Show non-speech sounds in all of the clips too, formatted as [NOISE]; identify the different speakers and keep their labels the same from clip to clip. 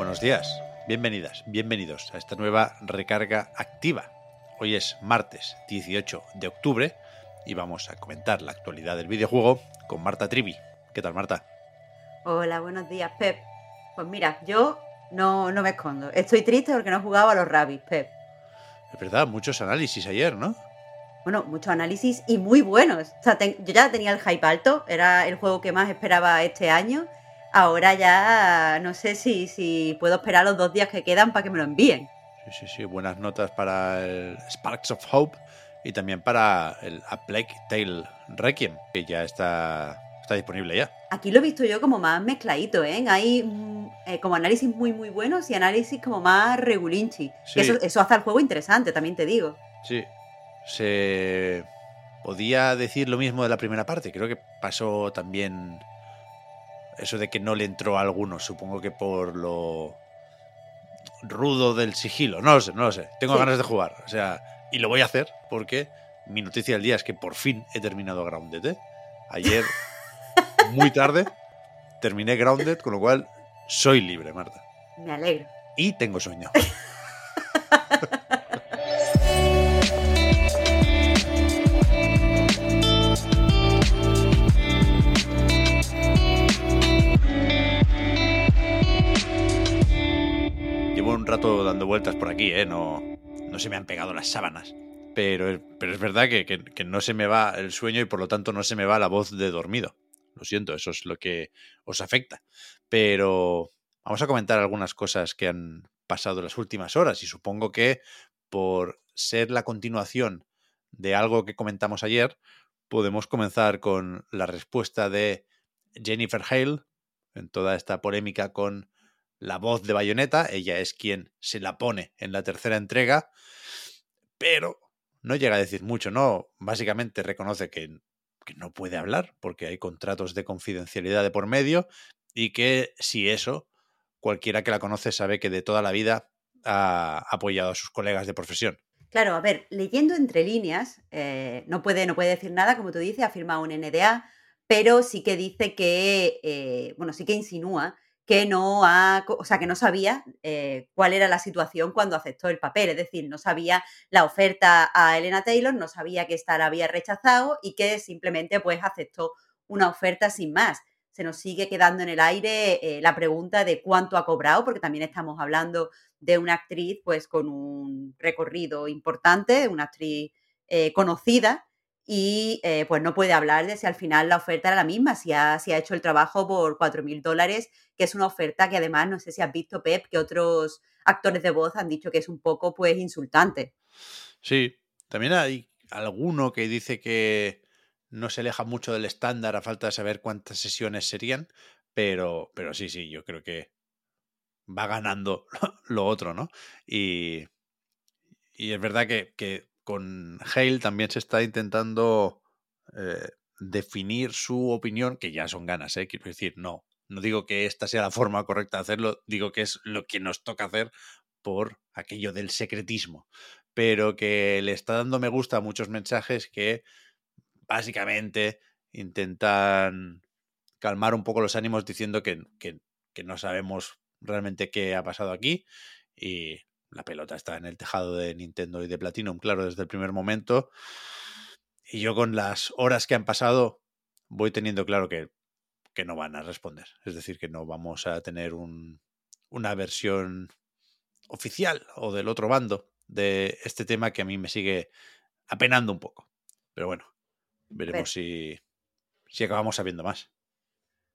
Speaker 1: Buenos días, bienvenidas, bienvenidos a esta nueva recarga activa. Hoy es martes 18 de octubre y vamos a comentar la actualidad del videojuego con Marta Trivi. ¿Qué tal, Marta?
Speaker 2: Hola, buenos días, Pep. Pues mira, yo no, no me escondo. Estoy triste porque no he jugado a los Rabbits, Pep.
Speaker 1: Es verdad, muchos análisis ayer, ¿no?
Speaker 2: Bueno, muchos análisis y muy buenos. O sea, ten- yo ya tenía el hype alto, era el juego que más esperaba este año. Ahora ya no sé si, si puedo esperar los dos días que quedan para que me lo envíen.
Speaker 1: Sí, sí, sí, buenas notas para el Sparks of Hope y también para el A Plague Tale Requiem, que ya está, está disponible ya.
Speaker 2: Aquí lo he visto yo como más mezcladito, ¿eh? Hay mm, eh, como análisis muy, muy buenos y análisis como más regulinchi.
Speaker 1: Sí.
Speaker 2: Eso, eso hace al juego interesante, también te digo.
Speaker 1: Sí, se podía decir lo mismo de la primera parte. Creo que pasó también eso de que no le entró a algunos. Supongo que por lo rudo del sigilo. No lo sé, no lo sé. Tengo
Speaker 2: Sí.
Speaker 1: ganas de jugar. O sea, y lo voy a hacer porque mi noticia del día es que por fin he terminado Grounded. ¿eh? Ayer, [LAUGHS] muy tarde, terminé Grounded, con lo cual soy libre, Marta.
Speaker 2: Me alegro.
Speaker 1: Y tengo sueño. [LAUGHS] rato dando vueltas por aquí, ¿eh? No, no se me han pegado las sábanas. Pero, pero es verdad que, que- que no se me va el sueño y por lo tanto no se me va la voz de dormido. Lo siento, eso es lo que os afecta. Pero vamos a comentar algunas cosas que han pasado en las últimas horas y supongo que por ser la continuación de algo que comentamos ayer, podemos comenzar con la respuesta de Jennifer Hale en toda esta polémica con la voz de Bayonetta. Ella es quien se la pone en la tercera entrega, pero no llega a decir mucho, ¿no? Básicamente reconoce que, que no puede hablar porque hay contratos de confidencialidad de por medio y que si eso, cualquiera que la conoce sabe que de toda la vida ha apoyado a sus colegas de profesión.
Speaker 2: Claro, a ver, leyendo entre líneas, eh, no, puede, no puede decir nada, como tú dices, ha firmado un NDA, pero sí que dice que, eh, bueno, sí que insinúa que no ha, o sea, que no sabía eh, cuál era la situación cuando aceptó el papel, es decir, no sabía la oferta a Elena Taylor, no sabía que esta la había rechazado y que simplemente pues aceptó una oferta sin más. Se nos sigue quedando en el aire eh, la pregunta de cuánto ha cobrado, porque también estamos hablando de una actriz pues con un recorrido importante, una actriz eh, conocida y eh, pues no puede hablar de si al final la oferta era la misma, si ha, si ha hecho el trabajo por 4.000 dólares, que es una oferta que además, no sé si has visto, Pep, que otros actores de voz han dicho que es un poco pues insultante.
Speaker 1: Sí, también hay alguno que dice que no se aleja mucho del estándar a falta de saber cuántas sesiones serían, pero, pero sí, sí, yo creo que va ganando [LAUGHS] lo otro, ¿no? Y, y es verdad que, que con Hale también se está intentando eh, definir su opinión, que ya son ganas, ¿eh? Quiero decir, no, no digo que esta sea la forma correcta de hacerlo, digo que es lo que nos toca hacer por aquello del secretismo, pero que le está dando me gusta a muchos mensajes que básicamente intentan calmar un poco los ánimos diciendo que, que, que no sabemos realmente qué ha pasado aquí y la pelota está en el tejado de Nintendo y de Platinum, claro, desde el primer momento. Y yo con las horas que han pasado voy teniendo claro que, que no van a responder. Es decir, que no vamos a tener un, una versión oficial o del otro bando de este tema que a mí me sigue apenando un poco. Pero bueno, veremos si, si acabamos sabiendo más.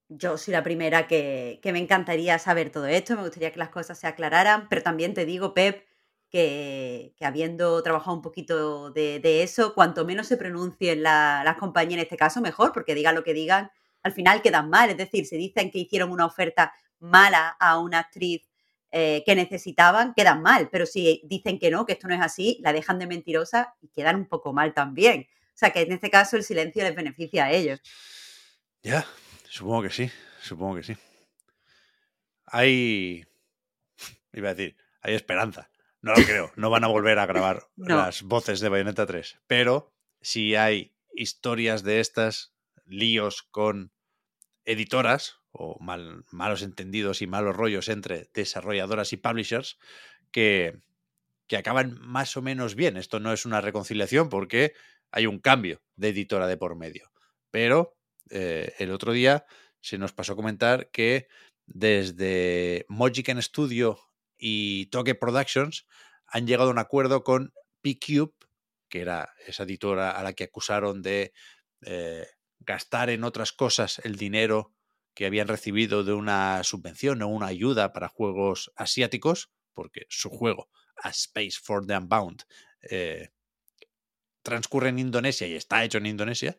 Speaker 2: Yo soy la primera que, que me encantaría saber todo esto, me gustaría que las cosas se aclararan, pero también te digo, Pep, que, que habiendo trabajado un poquito de, eso, cuanto menos se pronuncien la- las compañías en este caso, mejor, porque digan lo que digan, al final quedan mal. Es decir, se dicen que hicieron una oferta mala a una actriz eh, que necesitaban, quedan mal. Pero si dicen que no, que esto no es así, la dejan de mentirosa y quedan un poco mal también. O sea que en este caso el silencio les beneficia a ellos.
Speaker 1: Ya, supongo que sí, supongo que sí. Hay. Iba a decir, hay esperanza. No lo creo, no van a volver a grabar [LAUGHS] las voces de Bayonetta 3. Pero si hay historias de estas, líos con editoras o mal, malos entendidos y malos rollos entre desarrolladoras y publishers que, que acaban más o menos bien. Esto no es una reconciliación porque hay un cambio de editora de por medio. Pero eh, el otro día se nos pasó a comentar que desde Mojiken Studio y Toque Productions han llegado a un acuerdo con P-Cube, que era esa editora a la que acusaron de eh, gastar en otras cosas el dinero que habían recibido de una subvención o una ayuda para juegos asiáticos, porque su juego, A Space for the Unbound, eh, transcurre en Indonesia y está hecho en Indonesia.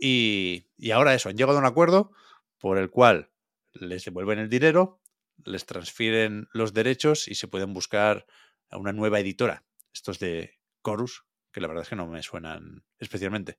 Speaker 1: Y, ahora eso, han llegado a un acuerdo por el cual les devuelven el dinero, les transfieren los derechos y se pueden buscar a una nueva editora. Estos de Chorus, que la verdad es que no me suenan especialmente.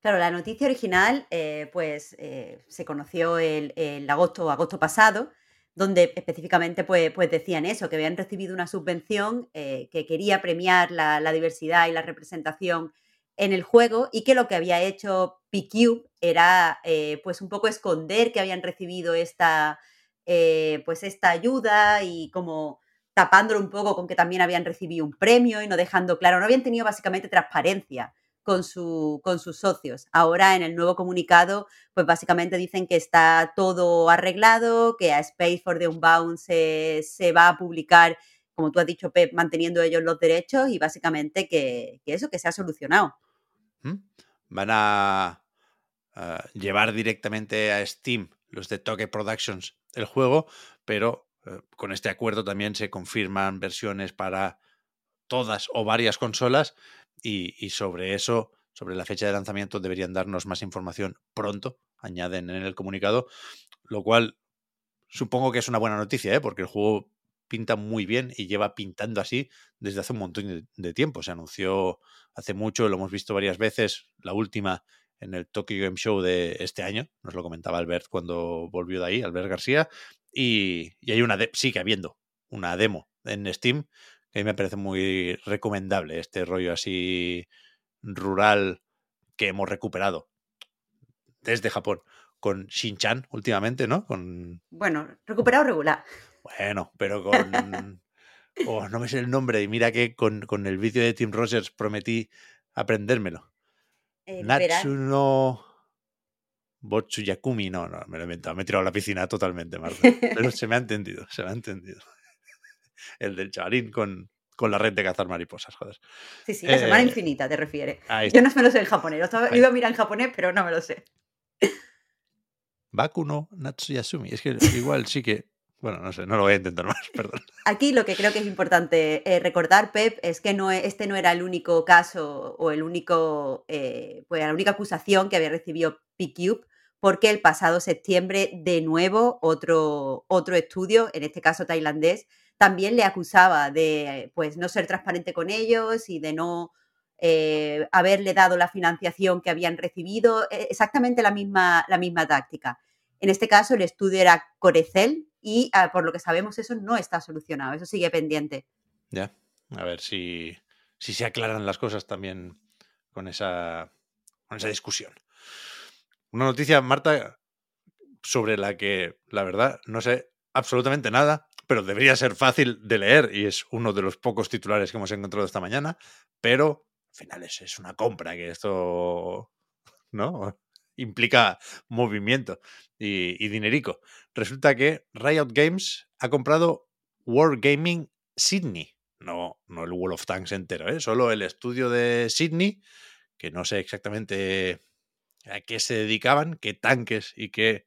Speaker 2: Claro, la noticia original eh, pues eh, se conoció el, agosto, agosto pasado, donde específicamente pues, pues, decían eso, que habían recibido una subvención eh, que quería premiar la, diversidad y la representación en el juego y que lo que había hecho PQ era pues un poco esconder que habían recibido esta, pues esta ayuda y como tapándolo un poco con que también habían recibido un premio y no dejando claro, no habían tenido básicamente transparencia con, su, con sus socios. Ahora en el nuevo comunicado, pues básicamente dicen que está todo arreglado, que a Space for the Unbound se, se va a publicar, como tú has dicho, Pep, manteniendo ellos los derechos y básicamente que, eso, que se ha solucionado.
Speaker 1: Van a, llevar directamente a Steam los de Toque Productions el juego, pero eh, con este acuerdo también se confirman versiones para todas o varias consolas y, sobre eso, sobre la fecha de lanzamiento, deberían darnos más información pronto, añaden en el comunicado, lo cual supongo que es una buena noticia, ¿eh? porque el juego pinta muy bien y lleva pintando así desde hace un montón de tiempo. Se anunció hace mucho, lo hemos visto varias veces, la última en el Tokyo Game Show de este año, nos lo comentaba Albert cuando volvió de ahí, Albert García, y, y hay una, sigue habiendo una demo en Steam a mí me parece muy recomendable este rollo así rural que hemos recuperado desde Japón con Shin-Chan últimamente, ¿no? Con...
Speaker 2: Bueno, recuperado regular.
Speaker 1: Bueno, pero con... oh, no me sé el nombre y mira que con, el vídeo de Tim Rogers prometí aprendérmelo. Eh, Natsuno... Botsuyakumi, no, no, me lo he inventado, me he tirado a la piscina totalmente, Marta. Pero se me ha entendido, se me ha entendido [LAUGHS] el del chavalín con, con la red de cazar mariposas, joder.
Speaker 2: Sí, sí, la semana eh, infinita te refiere. Yo no me lo sé en japonés, iba a mirar en japonés, pero no me lo sé.
Speaker 1: Bakuno Natsuyasumi. Es que igual sí que. Bueno, no sé, no lo voy a intentar más, [LAUGHS] perdón.
Speaker 2: Aquí lo que creo que es importante eh, recordar, Pep, es que no, e, este no era el único caso o el único, eh, pues la única acusación que había recibido PCube, porque el pasado septiembre, de nuevo, otro, otro estudio, en este caso tailandés, también le acusaba de pues, no ser transparente con ellos y de no eh, haberle dado la financiación que habían recibido, e, exactamente la misma, la misma táctica. En este caso, el estudio era Corecel y ah, por lo que sabemos eso no está solucionado, eso sigue pendiente.
Speaker 1: Ya, a ver si, si se aclaran las cosas también con esa, con esa discusión. Una noticia, Marta, sobre la que, la verdad, no sé absolutamente nada pero debería ser fácil de leer y es uno de los pocos titulares que hemos encontrado esta mañana, pero al final es, una compra, que esto ¿no? Implica movimiento y, dinerico. Resulta que Riot Games ha comprado Wargaming Sydney, no, no el Wall of Tanks entero, ¿eh? solo el estudio de Sydney, que no sé exactamente a qué se dedicaban, qué tanques y qué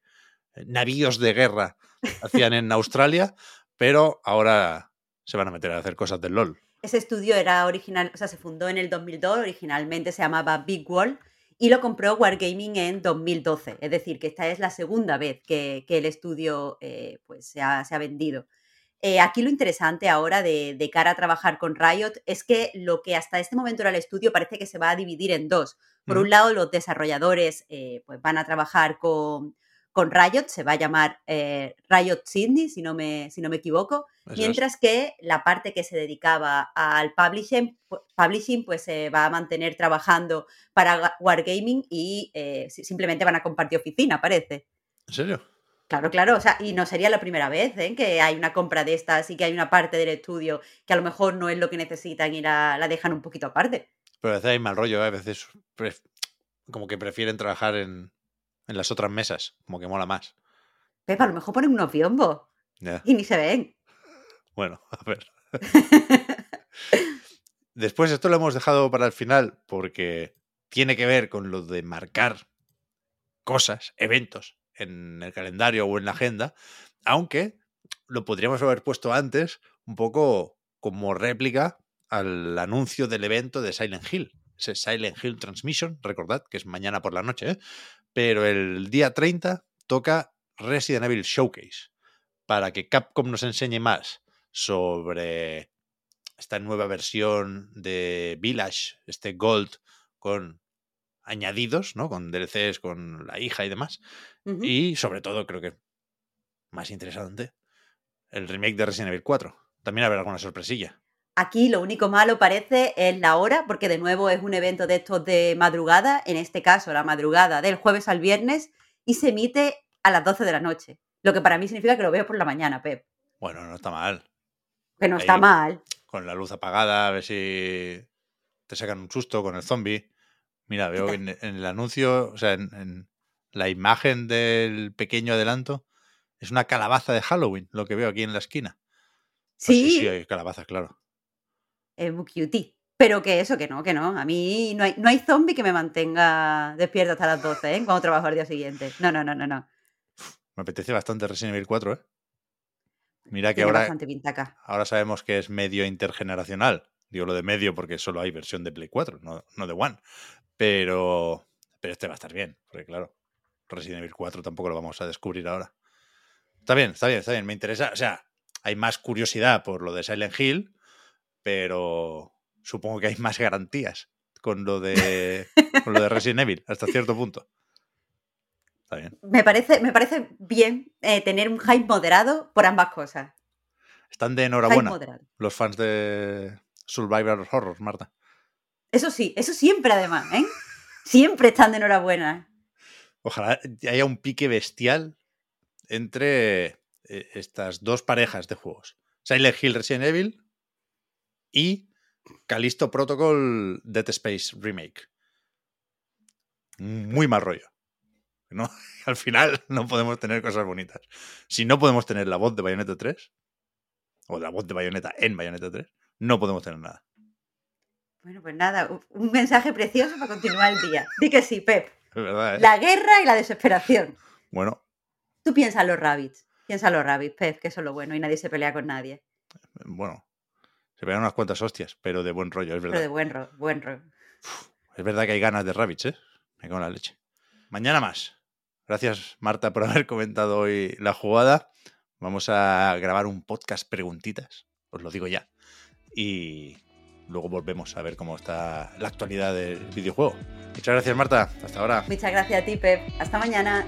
Speaker 1: navíos de guerra hacían en Australia, pero ahora se van a meter a hacer cosas del LOL.
Speaker 2: Ese estudio era original, o sea, se fundó en el 2002, originalmente se llamaba Big Wall y lo compró Wargaming en 2012. Es decir, que esta es la segunda vez que, el estudio eh, pues se ha, vendido. Eh, aquí lo interesante ahora de, de, cara a trabajar con Riot es que lo que hasta este momento era el estudio parece que se va a dividir en dos. Por un lado, los desarrolladores pues van a trabajar con, con Riot, se va a llamar eh, Riot Sydney, si no me, si no me equivoco, mientras que la parte que se dedicaba al publishing, publishing pues se va a mantener trabajando para Wargaming y eh, simplemente van a compartir oficina, parece.
Speaker 1: ¿En serio?
Speaker 2: Claro, claro, o sea, y no sería la primera vez ¿eh? que hay una compra de estas y que hay una parte del estudio que a lo mejor no es lo que necesitan y la, dejan un poquito aparte.
Speaker 1: Pero a veces hay mal rollo, a veces como que prefieren trabajar en, en las otras mesas, como que mola más.
Speaker 2: Pepa, a lo mejor ponen unos biombos y ni se ven. [LAUGHS]
Speaker 1: Bueno, a ver. Después esto lo hemos dejado para el final porque tiene que ver con lo de marcar cosas, eventos en el calendario o en la agenda, aunque lo podríamos haber puesto antes un poco como réplica al anuncio del evento de Silent Hill. Ese Silent Hill Transmission, recordad que es mañana por la noche, ¿eh? Pero el día 30 toca Resident Evil Showcase para que Capcom nos enseñe más sobre esta nueva versión de Village, este Gold con añadidos, ¿no? Con DLCs, con la hija y demás. Y sobre todo, creo que más interesante, el remake de Resident Evil 4. También habrá alguna sorpresilla.
Speaker 2: Aquí lo único malo parece es la hora, porque de nuevo es un evento de estos de madrugada, en este caso la madrugada del jueves al viernes, y se emite a las 12 de la noche. Lo que para mí significa que lo veo por la mañana, Pep.
Speaker 1: Bueno, no está mal.
Speaker 2: Que no está mal.
Speaker 1: Con la luz apagada, a ver si te sacan un susto con el zombie. Mira, veo en, el anuncio, o sea, en, la imagen del pequeño adelanto, es una calabaza de Halloween, lo que veo aquí en la esquina.
Speaker 2: Pues sí,
Speaker 1: sí, sí, hay calabazas, claro
Speaker 2: es muy cutie. Pero que eso, que no, que no. A mí no hay, no hay zombie que me mantenga despierto hasta las 12, ¿eh? Cuando trabajo al día siguiente. No, no, no, no, no.
Speaker 1: Me apetece bastante Resident Evil 4, ¿eh? Mira que ahora, ahora sabemos que es medio intergeneracional. Digo lo de medio porque solo hay versión de Play 4, no, no de One. Pero, pero este va a estar bien, porque claro, Resident Evil 4 tampoco lo vamos a descubrir ahora. Está bien, está bien, está bien. Me interesa. O sea, hay más curiosidad por lo de Silent Hill, pero supongo que hay más garantías con lo de, [LAUGHS] con lo de Resident Evil, hasta cierto punto. Está bien.
Speaker 2: Me parece, me parece bien eh, tener un hype moderado por ambas cosas.
Speaker 1: Están de enhorabuena los fans de Survivor Horror, Marta.
Speaker 2: Eso sí, eso siempre además, ¿eh? Siempre están de enhorabuena.
Speaker 1: Ojalá haya un pique bestial entre eh, estas dos parejas de juegos. Silent Hill Resident Evil y Callisto Protocol Dead Space Remake. Muy mal rollo. ¿no? [LAUGHS] Al final no podemos tener cosas bonitas. Si no podemos tener la voz de Bayonetta 3, o la voz de Bayonetta en Bayonetta 3, no podemos tener nada.
Speaker 2: Bueno, pues nada, un mensaje precioso para continuar el día. Di que sí, Pep. [LAUGHS]
Speaker 1: Es verdad, ¿eh?
Speaker 2: La guerra y la desesperación.
Speaker 1: Bueno.
Speaker 2: Tú piensas los rabbits. Piensa los rabbits, Pep, que eso es lo bueno y nadie se pelea con nadie.
Speaker 1: Bueno, se pegan unas cuantas hostias, pero de buen rollo, es verdad.
Speaker 2: Pero de buen rollo, buen rollo.
Speaker 1: Es verdad que hay ganas de rabbits, ¿eh? Me cago en la leche. Mañana más. Gracias, Marta, por [LAUGHS] haber comentado hoy la jugada. Vamos a grabar un podcast preguntitas, os lo digo ya. Y luego volvemos a ver cómo está la actualidad del videojuego. Muchas gracias, Marta. Hasta ahora.
Speaker 2: Muchas gracias a ti, Pep. Hasta mañana.